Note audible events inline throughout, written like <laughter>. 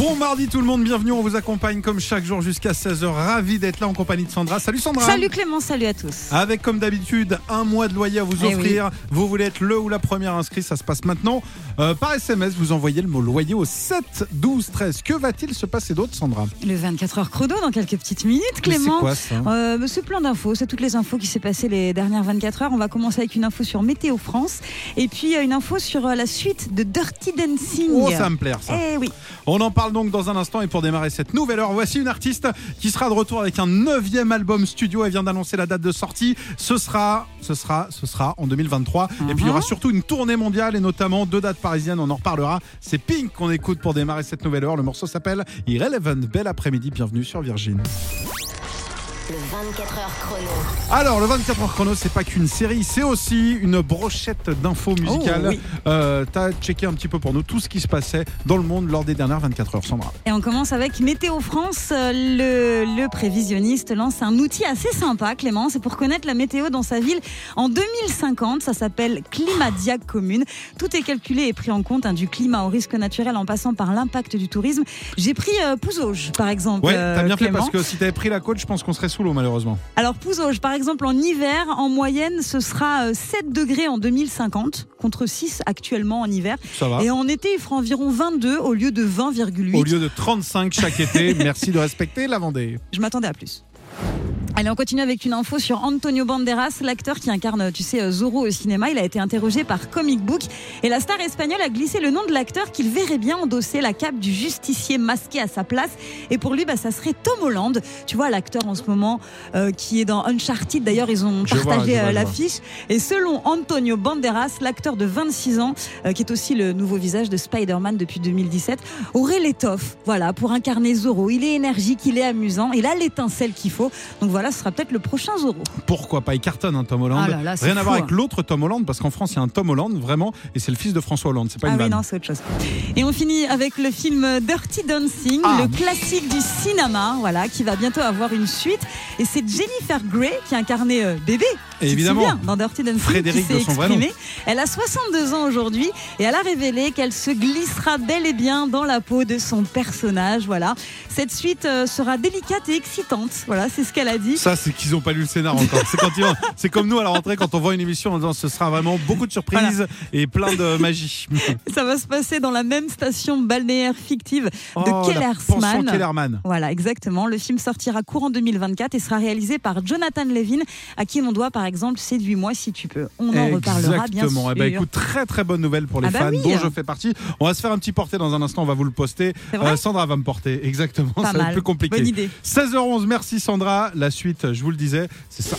Bon mardi tout le monde, bienvenue, on vous accompagne comme chaque jour jusqu'à 16h. Ravi d'être là en compagnie de Sandra. Salut Sandra Salut Clément, salut à tous. Avec comme d'habitude un mois de loyer à vous Eh offrir. Vous voulez être le ou la première inscrit, ça se passe maintenant. Euh, par SMS, vous envoyez le mot loyer au 7 12 13. Que va-t-il se passer d'autre Sandra? Le 24 heures chrono dans quelques petites minutes, Clément. C'est quoi ça? Euh, c'est plein d'infos, c'est toutes les infos qui s'est passées les dernières 24 heures. On va commencer avec une info sur Météo France et puis euh, une info sur euh, la suite de Dirty Dancing. Oh, ça va me plaire ça. Eh oui, On en parle donc dans un instant et pour démarrer cette nouvelle heure, voici une artiste qui sera de retour avec un neuvième album studio. Elle vient d'annoncer la date de sortie. Ce sera, ce sera, ce sera en 2023. Et puis il y aura surtout une tournée mondiale et notamment deux dates parisiennes. On en reparlera. C'est Pink qu'on écoute pour démarrer cette nouvelle heure. Le morceau s'appelle Irrelevant. Bel après-midi. Bienvenue sur Virgin. Le 24 heures chrono. Alors, le 24 heures chrono, c'est pas qu'une série, c'est aussi une brochette d'infos musicales. Oh, oui. Euh, T'as checké un petit peu pour nous tout ce qui se passait dans le monde lors des dernières 24 heures, Sandra. et on commence avec Météo France. Euh, Le, le prévisionniste lance un outil assez sympa, Clément. C'est pour connaître la météo dans sa ville en 2050. Ça s'appelle Climadiac Commune. Tout est calculé et pris en compte, hein, du climat au risque naturel en passant par l'impact du tourisme. J'ai pris euh, Pouzauges, par exemple. Ouais, euh, t'as bien fait Clément. parce que si t'avais pris la côte, je pense qu'on serait sous l'eau malheureusement. Alors Pouzauges, par exemple, en hiver, en moyenne, ce sera euh, 7 degrés en 2050 contre 6 actuellement en hiver. Ça va. Et en été, il fera environ 22 au lieu de 20,8. Au lieu de 35 chaque été, <laughs> merci de respecter la Vendée. Je m'attendais à plus. Allez, on continue avec une info sur Antonio Banderas, l'acteur qui incarne, tu sais, Zorro au cinéma. Il a été interrogé par Comic Book et la star espagnole a glissé le nom de l'acteur qu'il verrait bien endosser la cape du justicier masqué à sa place. Et pour lui, bah, ça serait Tom Holland. Tu vois, l'acteur en ce moment euh, qui est dans Uncharted. D'ailleurs, ils ont Je partagé euh, l'affiche. Et selon Antonio Banderas, l'acteur de 26 ans, euh, qui est aussi le nouveau visage de Spider-Man depuis 2017, aurait l'étoffe, voilà, pour incarner Zorro. Il est énergique, il est amusant, il a l'étincelle qu'il faut. Donc voilà, ce sera peut-être le prochain Zorro. Pourquoi pas Il cartonne, hein, Tom Holland. Ah là là, c'est Rien à voir avec hein. l'autre Tom Holland, parce qu'en France, il y a un Tom Holland, vraiment, et c'est le fils de François Hollande. C'est pas ah une oui, vanne. non, c'est autre chose. Et on finit avec le film Dirty Dancing, Ah. le classique du cinéma, voilà, qui va bientôt avoir une suite. Et c'est Jennifer Grey qui incarnait euh, bébé. Et évidemment. dans Dirty Dancing, Frédéric qui de vrai nom. Elle a 62 ans aujourd'hui et elle a révélé qu'elle se glissera bel et bien dans la peau de son personnage. Voilà. Cette suite euh, sera délicate et excitante. Voilà, c'est ce qu'elle a dit. Ça, c'est qu'ils n'ont pas lu le scénar encore. C'est <laughs> c'est comme nous à la rentrée quand on voit une émission en disant ce sera vraiment beaucoup de surprises et plein de magie. <laughs> Ça va se passer dans la même station balnéaire fictive de Oh, Kellersman. Kellerman. Voilà, exactement. Le film sortira courant 2024 et sera réalisé par Jonathan Levin, à qui l'on doit par exemple Séduis-moi si tu peux. On en reparlera bien Exactement. sûr. Eh ben, écoute, très très bonne nouvelle pour les Ah bah fans oui. dont je fais partie. On va se faire un petit porté dans un instant, on va vous le poster. C'est vrai Sandra va me porter, exactement. Pas ça va être mal. plus compliqué. Bonne idée. 16h11, merci Sandra. La suite, je vous le disais, c'est ça.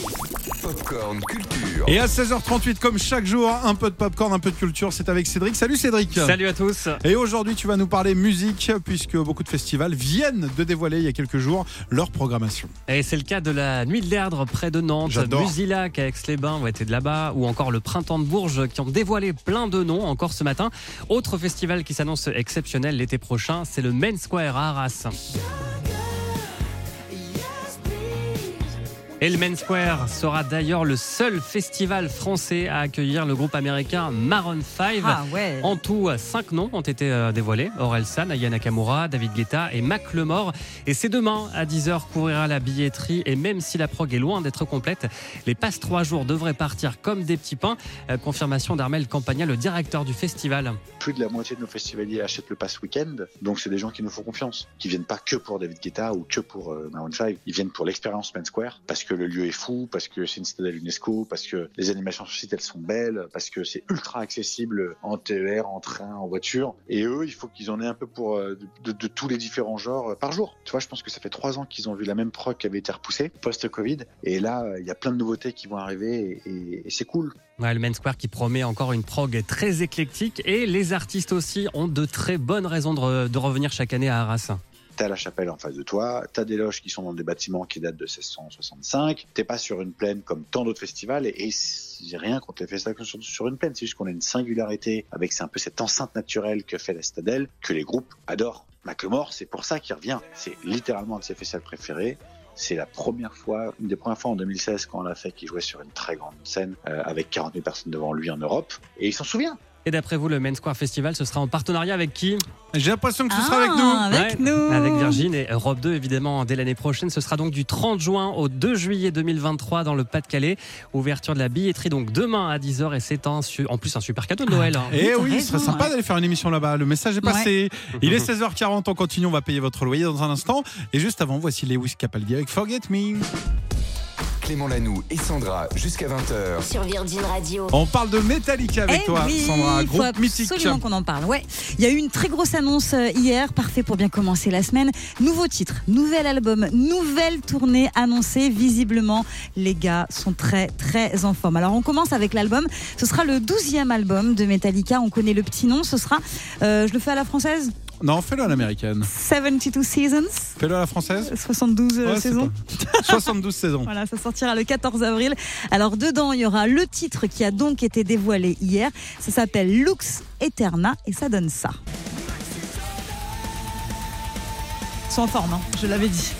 Popcorn Culture. Et à 16h38, comme chaque jour, un peu de popcorn, un peu de culture, c'est avec Cédric. Salut Cédric. Salut à tous. Et aujourd'hui, tu vas nous parler musique, puisque beaucoup de festivals viennent de dévoiler il y a quelques jours leur programmation. Et c'est le cas de la Nuit de l'Erdre près de Nantes, J'adore. Musilac à Aix-les-Bains, on était de là-bas, ou encore le Printemps de Bourges qui ont dévoilé plein de noms encore ce matin. Autre festival qui s'annonce exceptionnel l'été prochain, c'est le Main Square à Arras. Et le Main Square sera d'ailleurs le seul festival français à accueillir le groupe américain Maroon 5. Ah ouais. En tout, cinq noms ont été euh, dévoilés. Orelsan, Aya Nakamura, David Guetta et Mac Lemore. Et c'est demain à 10h qu'ouvrira la billetterie. Et même si la prog est loin d'être complète, les passes trois jours devraient partir comme des petits pains. Euh, confirmation d'Armel Campagna, le directeur du festival. plus de la moitié de nos festivaliers achètent le pass week-end. Donc, c'est des gens qui nous font confiance, qui viennent pas que pour David Guetta ou que pour euh, Maroon 5. Ils viennent pour l'expérience Main Square parce que le lieu est fou, parce que c'est une citadelle UNESCO, parce que les animations sur site elles sont belles, parce que c'est ultra accessible en TER, en train, en voiture. Et eux, il faut qu'ils en aient un peu pour euh, de, tous les différents genres euh, par jour. Tu vois, je pense que ça fait trois ans qu'ils ont vu la même prog qui avait été repoussée post-Covid. Et là, euh, il y a plein de nouveautés qui vont arriver et, c'est cool. Ouais, le Main Square qui promet encore une prog très éclectique. Et les artistes aussi ont de très bonnes raisons de revenir chaque année à Arras. T'as la chapelle en face de toi, t'as des loges qui sont dans des bâtiments qui datent de 1665, t'es pas sur une plaine comme tant d'autres festivals, et, et j'ai rien contre les festivals sur, sur une plaine, c'est juste qu'on a une singularité avec c'est un peu cette enceinte naturelle que fait la citadelle, que les groupes adorent. Macklemore, c'est pour ça qu'il revient. C'est littéralement un de ses festivals préférés. C'est la première fois, une des premières fois en 2016 quand on l'a fait, qu'il jouait sur une très grande scène euh, avec 40 000 personnes devant lui en Europe. Et il s'en souvient. Et d'après vous, le Main Square Festival, ce sera en partenariat avec qui? J'ai l'impression que ce sera Ah, avec nous. Avec Ouais, nous. Avec Virgin et Europe 2, évidemment, dès l'année prochaine. Ce sera donc du 30 juin au 2 juillet 2023 dans le Pas-de-Calais. Ouverture de la billetterie donc demain à 10h et c'est un su- en plus un super cadeau de Noël. hein. Et t'as oui, ce serait sympa ouais. d'aller faire une émission là-bas. Le message est passé. <laughs> Il est 16h40, on continue, on va payer votre loyer dans un instant. Et juste avant, voici Lewis Capaldi avec Forget Me. Clément Lanoux et Sandra jusqu'à 20h. Sur Virgin Radio. On parle de Metallica avec Eh toi, oui, Sandra, faut groupe mythique. absolument qu'on en parle. Ouais, il y a eu une très grosse annonce euh, hier, parfait pour bien commencer la semaine. Nouveau titre, nouvel album, nouvelle tournée annoncée. Visiblement, les gars sont très très en forme. Alors on commence avec l'album. Ce sera le 12e album de Metallica. On connaît le petit nom. Ce sera, euh, je le fais à la française, Non, fais-le à l'américaine. 72 Seasons, Fais-le à la française. 72 euh, Ouais, saisons. pas- 72 saisons. <laughs> Voilà, ça sortira le 14 avril. Alors dedans, il y aura le titre qui a donc été dévoilé hier. Ça s'appelle Lux Eterna et ça donne ça. Ils sont en forme, hein, je l'avais dit.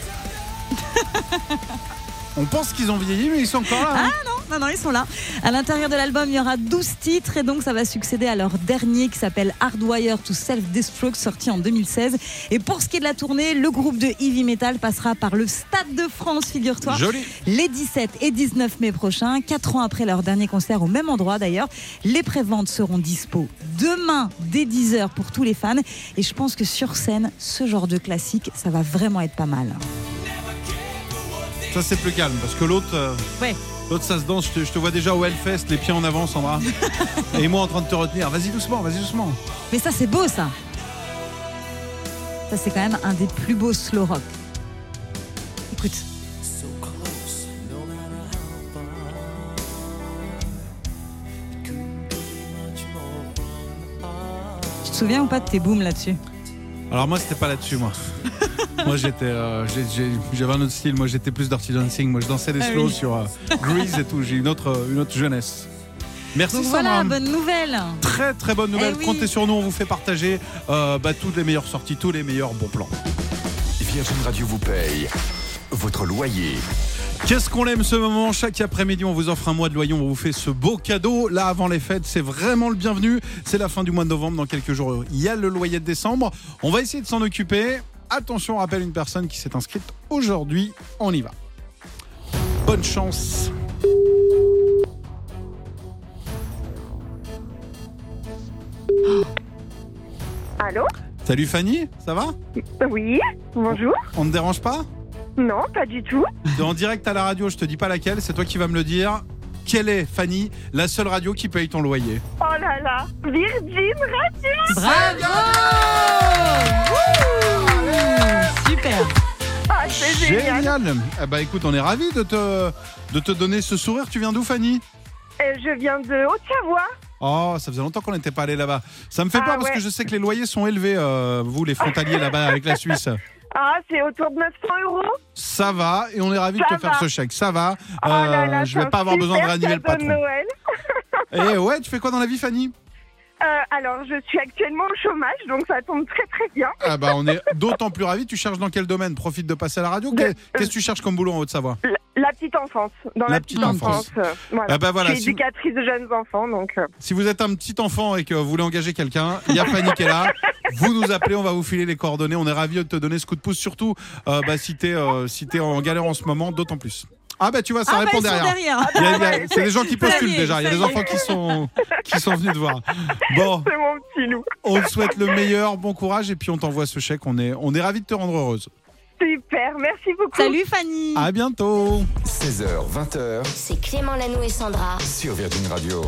On pense qu'ils ont vieilli, mais ils sont encore là. hein. Non, non, ils sont là. À l'intérieur de l'album, il y aura 12 titres et donc ça va succéder à leur dernier qui s'appelle Hardwire to Self-Destruct, sorti en 2016. Et pour ce qui est de la tournée, le groupe de heavy metal passera par le Stade de France, figure-toi. Joli. Les 17 et 19 mai prochains, 4 ans après leur dernier concert au même endroit d'ailleurs. Les préventes seront dispo demain dès 10h pour tous les fans. Et je pense que sur scène, ce genre de classique, ça va vraiment être pas mal. Ça, c'est plus calme parce que l'autre. euh, Ouais. L'autre, ça se danse. Je te, je te vois déjà au Hellfest, les pieds en avant, Sandra. <laughs> Et moi en train de te retenir. Vas-y doucement, vas-y doucement. Mais ça, c'est beau ça. Ça, c'est quand même un des plus beaux slow rock. Écoute. Tu te souviens ou pas de tes booms là-dessus? Alors moi, c'était pas là-dessus, moi. Moi, j'étais, euh, j'avais un autre style. Moi, j'étais plus dirty dancing. Moi, je dansais des Ah slows oui. sur euh, Grease et tout. J'ai une autre, euh, une autre jeunesse. Merci Donc Sandra. voilà, bonne nouvelle. Très très bonne nouvelle. Eh oui. Comptez sur nous, on vous fait partager euh, bah, toutes les meilleures sorties, tous les meilleurs bons plans. Virgin Radio vous paye votre loyer. Qu'est-ce qu'on aime ce moment? Chaque après-midi, on vous offre un mois de loyer, on vous fait ce beau cadeau. Là, avant les fêtes, c'est vraiment le bienvenu. C'est la fin du mois de novembre, dans quelques jours, il y a le loyer de décembre. On va essayer de s'en occuper. Attention, on rappelle une personne qui s'est inscrite aujourd'hui. On y va. Bonne chance. Allô Salut Fanny, ça va? Oui, bonjour. On ne dérange pas? Non, pas du tout. T'es en direct à la radio, je te dis pas laquelle, c'est toi qui vas me le dire. Quelle est, Fanny, la seule radio qui paye ton loyer Oh là là, Virgin Radio Bravo Wouh Super Ah, c'est génial. Eh ben, écoute, on est ravis de te, de te donner ce sourire. Tu viens d'où, Fanny? Euh, je viens de Haute-Savoie. Oh, ça faisait longtemps qu'on n'était pas allé là-bas. Ça me fait Ah, peur parce ouais. que je sais que les loyers sont élevés, euh, vous les frontaliers là-bas avec la Suisse. <laughs> Ah, c'est autour de 900 euros. Ça va et on est ravis de te faire ce chèque. Ça va. Oh là Euh, là, je vais pas avoir besoin de super réanimer le patron. Noël. <laughs> Et ouais, tu fais quoi dans la vie, Fanny? Alors, je suis actuellement au chômage, donc ça tombe très très bien. Ah bah, on est d'autant plus ravis. Tu cherches dans quel domaine? Profite de passer à la radio. Qu'est-ce que tu cherches comme boulot en Haute-Savoie? La, la petite enfance. Dans La la, petite petite, enfance. enfance. euh, voilà. Ah bah voilà, je suis si- éducatrice de jeunes enfants, donc. euh, Si vous êtes un petit enfant et que vous voulez engager quelqu'un, il y a Fanny qui est là. <laughs> Vous nous appelez, on va vous filer les coordonnées. On est ravis de te donner ce coup de pouce, surtout euh, bah, si t'es euh, si t'es en galère en ce moment, d'autant plus. Ah bah tu vois, ça Ah bah, répond sont derrière. derrière. Il y a- il y a- C'est des gens qui postulent déjà. Il y a des enfants qui sont qui sont venus te voir. Bon, C'est mon petit loup. on te souhaite le meilleur, bon courage et puis on t'envoie ce chèque. On est on est ravis de te rendre heureuse. Super, merci beaucoup. Salut Fanny À bientôt. 16h, 20h C'est Clément Lanoux et Sandra. sur Virgin Radio.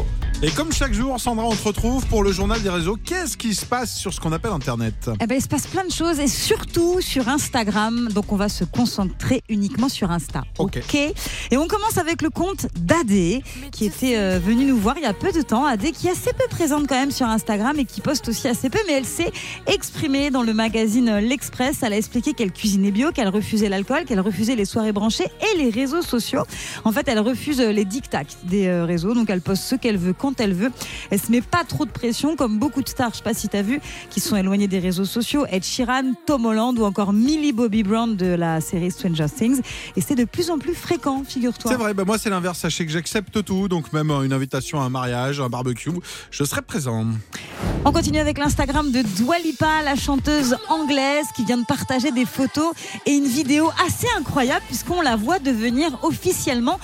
Et comme chaque jour, Sandra, on te retrouve pour le journal des réseaux. Qu'est-ce qui se passe sur ce qu'on appelle Internet Eh ben, il se passe plein de choses et surtout sur Instagram. Donc, on va se concentrer uniquement sur Insta. Ok. Et on commence avec le compte d'Adé, qui était euh, venu nous voir il y a peu de temps. Adé, qui est assez peu présente quand même sur Instagram et qui poste aussi assez peu, mais elle s'est exprimée dans le magazine L'Express. Elle a expliqué qu'elle cuisinait bio, qu'elle refusait l'alcool, qu'elle refusait les soirées branchées et les réseaux sociaux. En fait, elle refuse les dictats des euh, réseaux. Donc, elle poste ce qu'elle veut quand quand elle veut. Elle se met pas trop de pression, comme beaucoup de stars, je sais pas si tu as vu, qui sont éloignées des réseaux sociaux. Ed Sheeran, Tom Holland ou encore Millie Bobby Brown de la série Stranger Things. Et c'est de plus en plus fréquent, figure-toi. C'est vrai, bah moi c'est l'inverse. Sachez que j'accepte tout, donc même euh, une invitation à un mariage, un barbecue, je serai présent. On continue avec l'Instagram de Dua Lipa, la chanteuse anglaise qui vient de partager des photos et une vidéo assez incroyable puisqu'on la voit devenir officiellement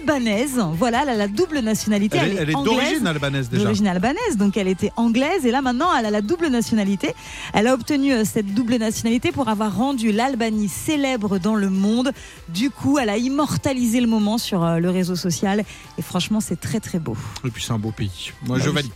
albanaise. Voilà, elle a la double nationalité. Elle, est- elle est anglaise. d'origine albanaise déjà. D'origine albanaise, donc elle était anglaise et là maintenant elle a la double nationalité. Elle a obtenu euh, cette double nationalité pour avoir rendu l'Albanie célèbre dans le monde. Du coup, elle a immortalisé le moment sur euh, le réseau social et franchement c'est très très beau. Et puis c'est un beau pays. Moi Bah je oui. valide.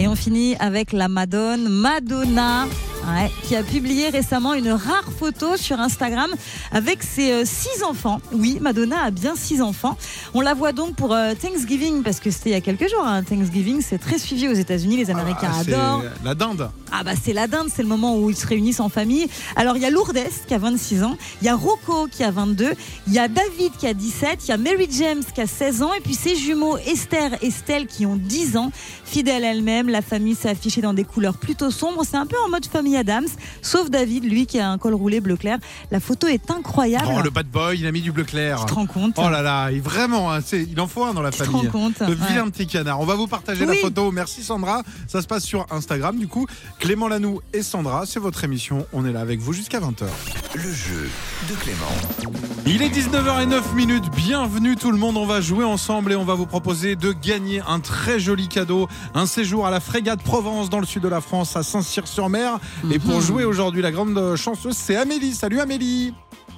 Et on finit avec la Madone, Madonna, ouais, qui a publié récemment une rare photo sur Instagram avec ses euh, six enfants. Oui, Madonna a bien six enfants. On la voit donc pour euh, Thanksgiving, parce que c'était il y a quelques jours. hein. Thanksgiving, c'est très suivi aux États-Unis, les Américains Ah, adorent. La dinde. Ah bah c'est la dinde, c'est le moment où ils se réunissent en famille. Alors il y a Lourdes qui a 26 ans, il y a Rocco qui a 22, il y a David qui a 17, il y a Mary James qui a 16 ans et puis ses jumeaux Esther et Estelle qui ont 10 ans. Fidèle elle-même, la famille s'est affichée dans des couleurs plutôt sombres, c'est un peu en mode famille Adams, sauf David, lui qui a un col roulé bleu clair. La photo est incroyable. Oh le bad boy, il a mis du bleu clair. tu te rends compte Oh là là, il, vraiment, hein, c'est- il en faut un dans la Tu te famille. rends compte Le Ouais. vilain petit canard. On va vous partager Oui. la photo. Merci Sandra. Ça se passe sur Instagram. Du coup, Clément Lanoux et Sandra, c'est votre émission. On est là avec vous jusqu'à 20h. Le jeu de Clément. Il est 19h09 minutes. Bienvenue tout le monde. On va jouer ensemble et on va vous proposer de gagner un très joli cadeau. Un séjour à la Frégate Provence dans le sud de la France, à Saint-Cyr-sur-Mer. Et pour jouer aujourd'hui, la grande chanceuse, c'est Amélie. Salut Amélie.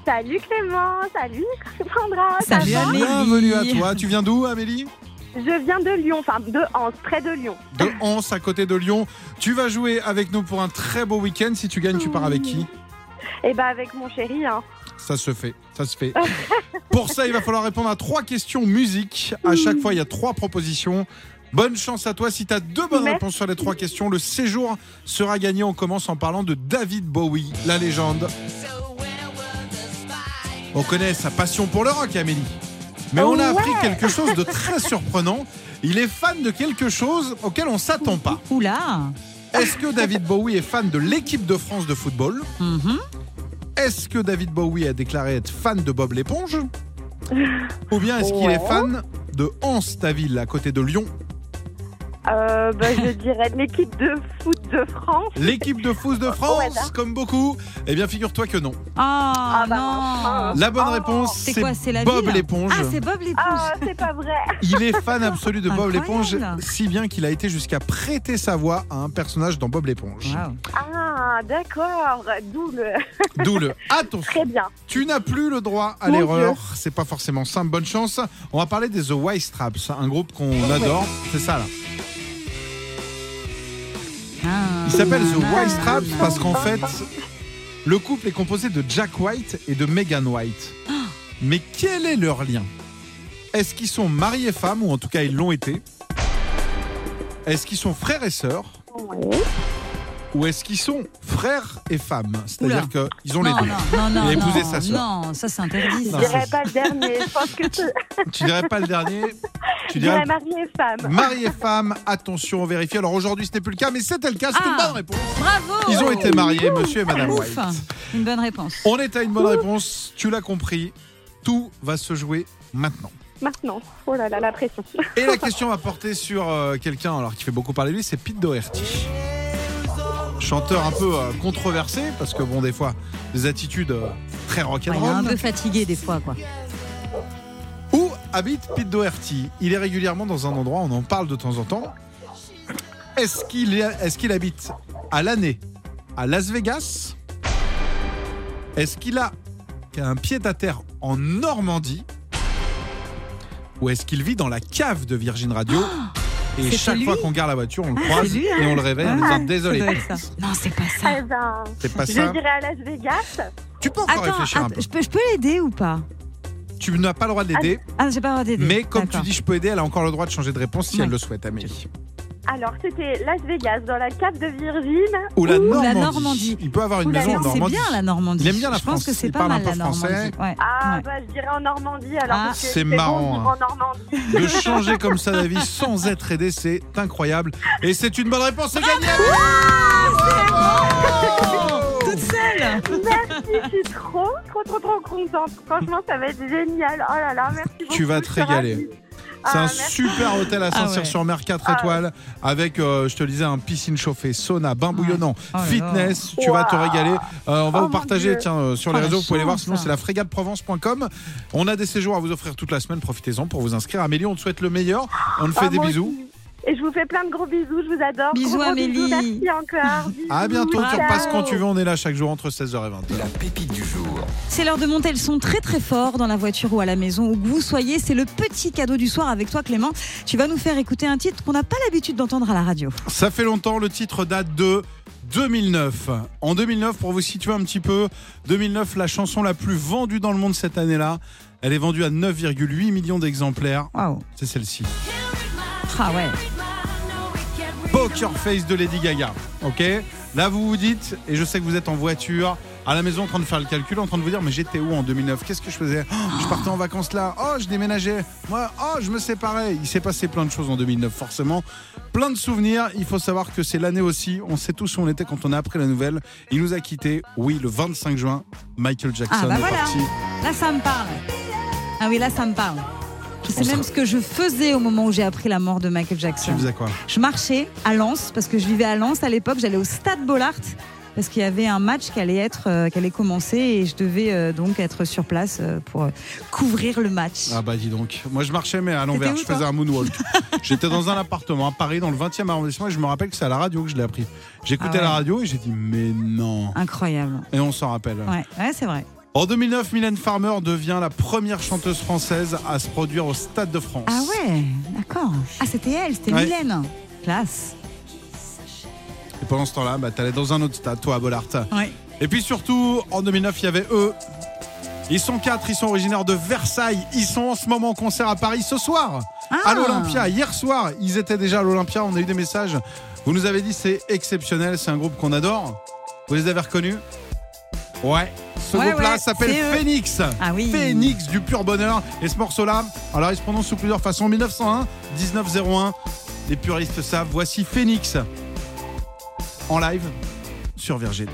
Salut Clément, salut Sandra. ça Salut va Amélie. Bienvenue à toi. Tu viens d'où Amélie? Je viens de Lyon, enfin de Anse, près de Lyon. de Anse à côté de Lyon. Tu vas jouer avec nous pour un très beau week-end. Si tu gagnes, tu pars avec qui? Et bah avec mon chéri, hein. Ça se fait, ça se fait. Pour ça, il va falloir répondre à trois questions musique. À chaque fois, il y a trois propositions. Bonne chance à toi. Si tu as deux bonnes Merci. réponses sur les trois questions, le séjour sera gagné. On commence en parlant de David Bowie, la légende. On connaît sa passion pour le rock, Amélie. Mais on a Ouais. appris quelque chose de <laughs> très surprenant. Il est fan de quelque chose auquel on s'attend pas. Oula Est-ce que David Bowie est fan de l'équipe de France de football? Mhm. Est-ce que David Bowie a déclaré être fan de Bob l'éponge? Ou bien est-ce qu'il est Ouais. fan de Hans, ta ville, à côté de Lyon? Euh, bah, je dirais l'équipe de foot de France. L'équipe de foot de France, Ouais, comme beaucoup Eh bien, figure-toi que non. Ah, bah, non enfin. La bonne Oh. réponse, C'est c'est quoi, c'est la Bob l'éponge. Ah, c'est Bob l'éponge. Ah, c'est pas vrai. <laughs> Il est fan absolu de Bob l'éponge, si bien qu'il a été jusqu'à prêter sa voix à un personnage dans Bob l'éponge. Ah, d'accord. D'où le. <laughs> D'où le attention. Très bien. Tu n'as plus le droit à l'erreur. C'est pas forcément simple. Bonne chance. On va parler des The White Straps, un groupe qu'on adore. C'est ça là. S'appelle The White Straps parce qu'en fait, le couple est composé de Jack White et de Megan White. Mais quel est leur lien? Est-ce qu'ils sont mariés femmes ou en tout cas ils l'ont été? Est-ce qu'ils sont frères et sœurs? Oui. Ou est-ce qu'ils sont frères et femmes? C'est-à-dire qu'ils ont les deux. non, non, non, Il a épousé non, sa sœur. Non, ça c'est interdit. Je dirais pas le dernier. Je pense que c'est. Tu dirais pas le dernier Tu dirais dirais mari et femme. Mari et femme, attention, on vérifie. Alors aujourd'hui, ce n'est plus le cas, mais c'était le cas, c'est une Ah. bonne réponse. Bravo Ils ont été mariés, monsieur et madame Ouf. White. Une bonne réponse. On est à une bonne réponse, tu l'as compris. Tout va se jouer maintenant. Maintenant. Oh là là, la pression. Et la question va porter sur euh, quelqu'un alors qui fait beaucoup parler de lui, c'est Pete Doherty. Chanteur un peu euh, controversé parce que bon des fois des attitudes euh, très Ouais, il est un rock'n'roll. peu fatigué des fois, quoi. Où habite Pete Doherty? Il est régulièrement dans un endroit, on en parle de temps en temps. Est-ce qu'il est- habite à l'année à Las Vegas? Est-ce qu'il a un pied-à-terre en Normandie? Ou est-ce qu'il vit dans la cave de Virgin Radio? Et chaque fois qu'on garde la voiture, on le croise c'est lui, hein et on le réveille en disant désolé. Non, c'est pas ça. Eh ben, C'est pas je ça. dirais à Las Vegas. Tu peux encore Attends, réfléchir un peu. je peux, je peux l'aider ou pas? Tu n'as pas le droit de l'aider, Ah, j'ai pas le droit d'aider. mais comme tu dis je peux aider, elle a encore le droit de changer de réponse si Ouais. elle le souhaite, Amélie. Alors, c'était Las Vegas, dans la Cap de Virgin. Ou la Normandie. la Normandie. Il peut avoir une Ou la maison en C'est Normandie. bien la Normandie. Il aime bien la Je pense France. que c'est pas parle un mal peu la français. Normandie. Ouais, Ah, ouais. bah, je dirais en Normandie, alors. Ah, c'est marrant, bon vivre hein. en Normandie. De changer comme ça la vie sans être aidé, c'est incroyable. Et c'est une bonne réponse, c'est gagné Toute seule Merci, je suis trop, trop, trop, trop contente. Franchement, ça va être génial. Oh là là, merci beaucoup. Tu vas te régaler. C'est Ah, un merci. super hôtel à Ah Saint-Cyr-sur-Mer 4 Ah étoiles avec, euh, je te le disais, un piscine chauffée, sauna, bain bouillonnant, Oh fitness. Tu vas te régaler. Euh, on va Oh vous partager, tiens, euh, sur les réseaux, vous pouvez les voir. Sinon, c'est la frégateprovence.com. On a des séjours à vous offrir toute la semaine. Profitez-en pour vous inscrire. Amélie, on te souhaite le meilleur. On te fait Ah, des bisous. aussi. Et je vous fais plein de gros bisous, je vous adore. Bisous, Gros, gros Amélie. bisous, merci encore. Bisous, À bientôt. Tu repasses quand tu veux. On est là chaque jour entre 16h et 20h. La pépite du C'est l'heure de monter le son très très fort dans la voiture ou à la maison où que vous soyez. C'est le petit cadeau du soir avec toi Clément. Tu vas nous faire écouter un titre qu'on n'a pas l'habitude d'entendre à la radio. Ça fait longtemps, le titre date de 2009. En 2009, pour vous situer un petit peu, 2009, la chanson la plus vendue dans le monde cette année-là, elle est vendue à 9,8 millions d'exemplaires. Waouh. C'est celle-ci. Ah ouais. Poker Face de Lady Gaga. Ok? Là, vous vous dites, et je sais que vous êtes en voiture, à la maison en train de faire le calcul, en train de vous dire, mais j'étais où en 2009 Qu'est-ce que je faisais? Oh, Je partais en vacances là. Oh, je déménageais. Moi, oh, je me séparais. Il s'est passé plein de choses en 2009, forcément. Plein de souvenirs. Il faut savoir que c'est l'année aussi. On sait tous où on était quand on a appris la nouvelle. Il nous a quittés. Oui, le 25 juin, Michael Jackson Ah bah est voilà. parti. Là ça me parle. Ah oui là ça me parle. Je sais On même sera- ce que je faisais au moment où j'ai appris la mort de Michael Tu Jackson. faisais quoi? Je marchais à Lens parce que je vivais à Lens à l'époque. J'allais au Stade Bollard parce qu'il y avait un match qui allait être, euh, qui allait commencer et je devais euh, donc être sur place euh, pour couvrir le match. Ah bah dis donc. Moi je marchais mais à l'envers, je faisais un moonwalk. <laughs> J'étais dans un appartement à Paris dans le 20e arrondissement et je me rappelle que c'est à la radio que je l'ai appris. J'écoutais Ah ouais. la radio et j'ai dit mais non. Incroyable. Et on s'en rappelle. Ouais, ouais c'est vrai. En 2009, Mylène Farmer devient la première chanteuse française à se produire au Stade de France. Ah ouais, d'accord. Ah c'était elle, c'était Ouais. Mylène. Classe. Et pendant ce temps-là, bah, t'allais dans un autre stade, toi à Bollard. Ouais. Et puis surtout, en 2009, il y avait eux. Ils sont quatre, ils sont originaires de Versailles. Ils sont en ce moment en concert à Paris ce soir, Ah. à l'Olympia. Hier soir, ils étaient déjà à l'Olympia. On a eu des messages. Vous nous avez dit c'est exceptionnel, c'est un groupe qu'on adore. Vous les avez reconnus? Ouais. Ce Ouais, groupe-là s'appelle. Phoenix. Ah oui. Phoenix du pur bonheur. Et ce morceau-là, alors il se prononce sous plusieurs façons. 1901, 1901. Les puristes savent. Voici Phoenix en live sur Virgin.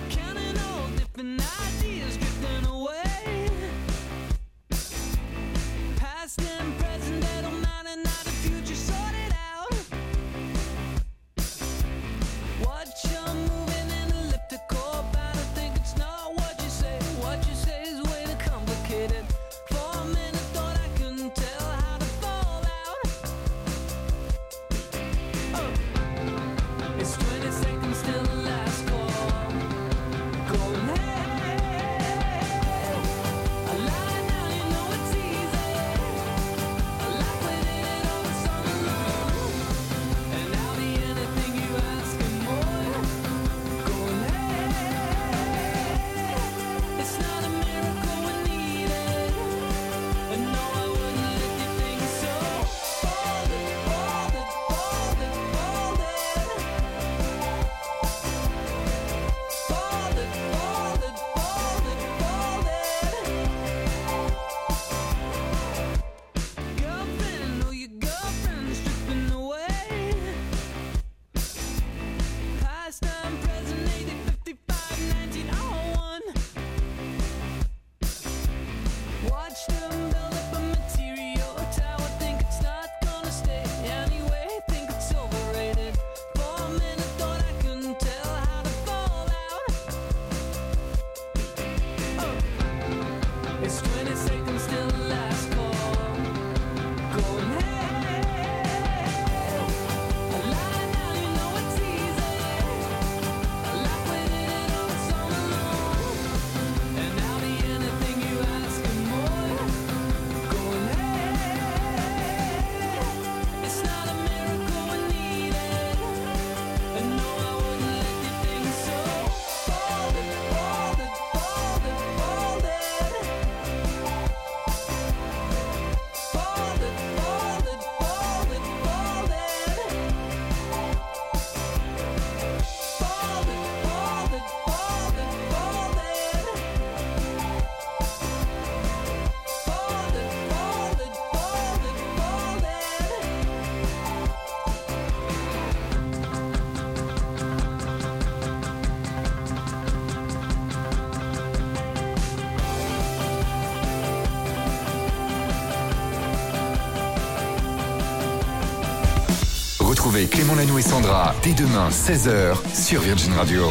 Clément Lanoux et Sandra dès demain 16h sur Virgin Radio.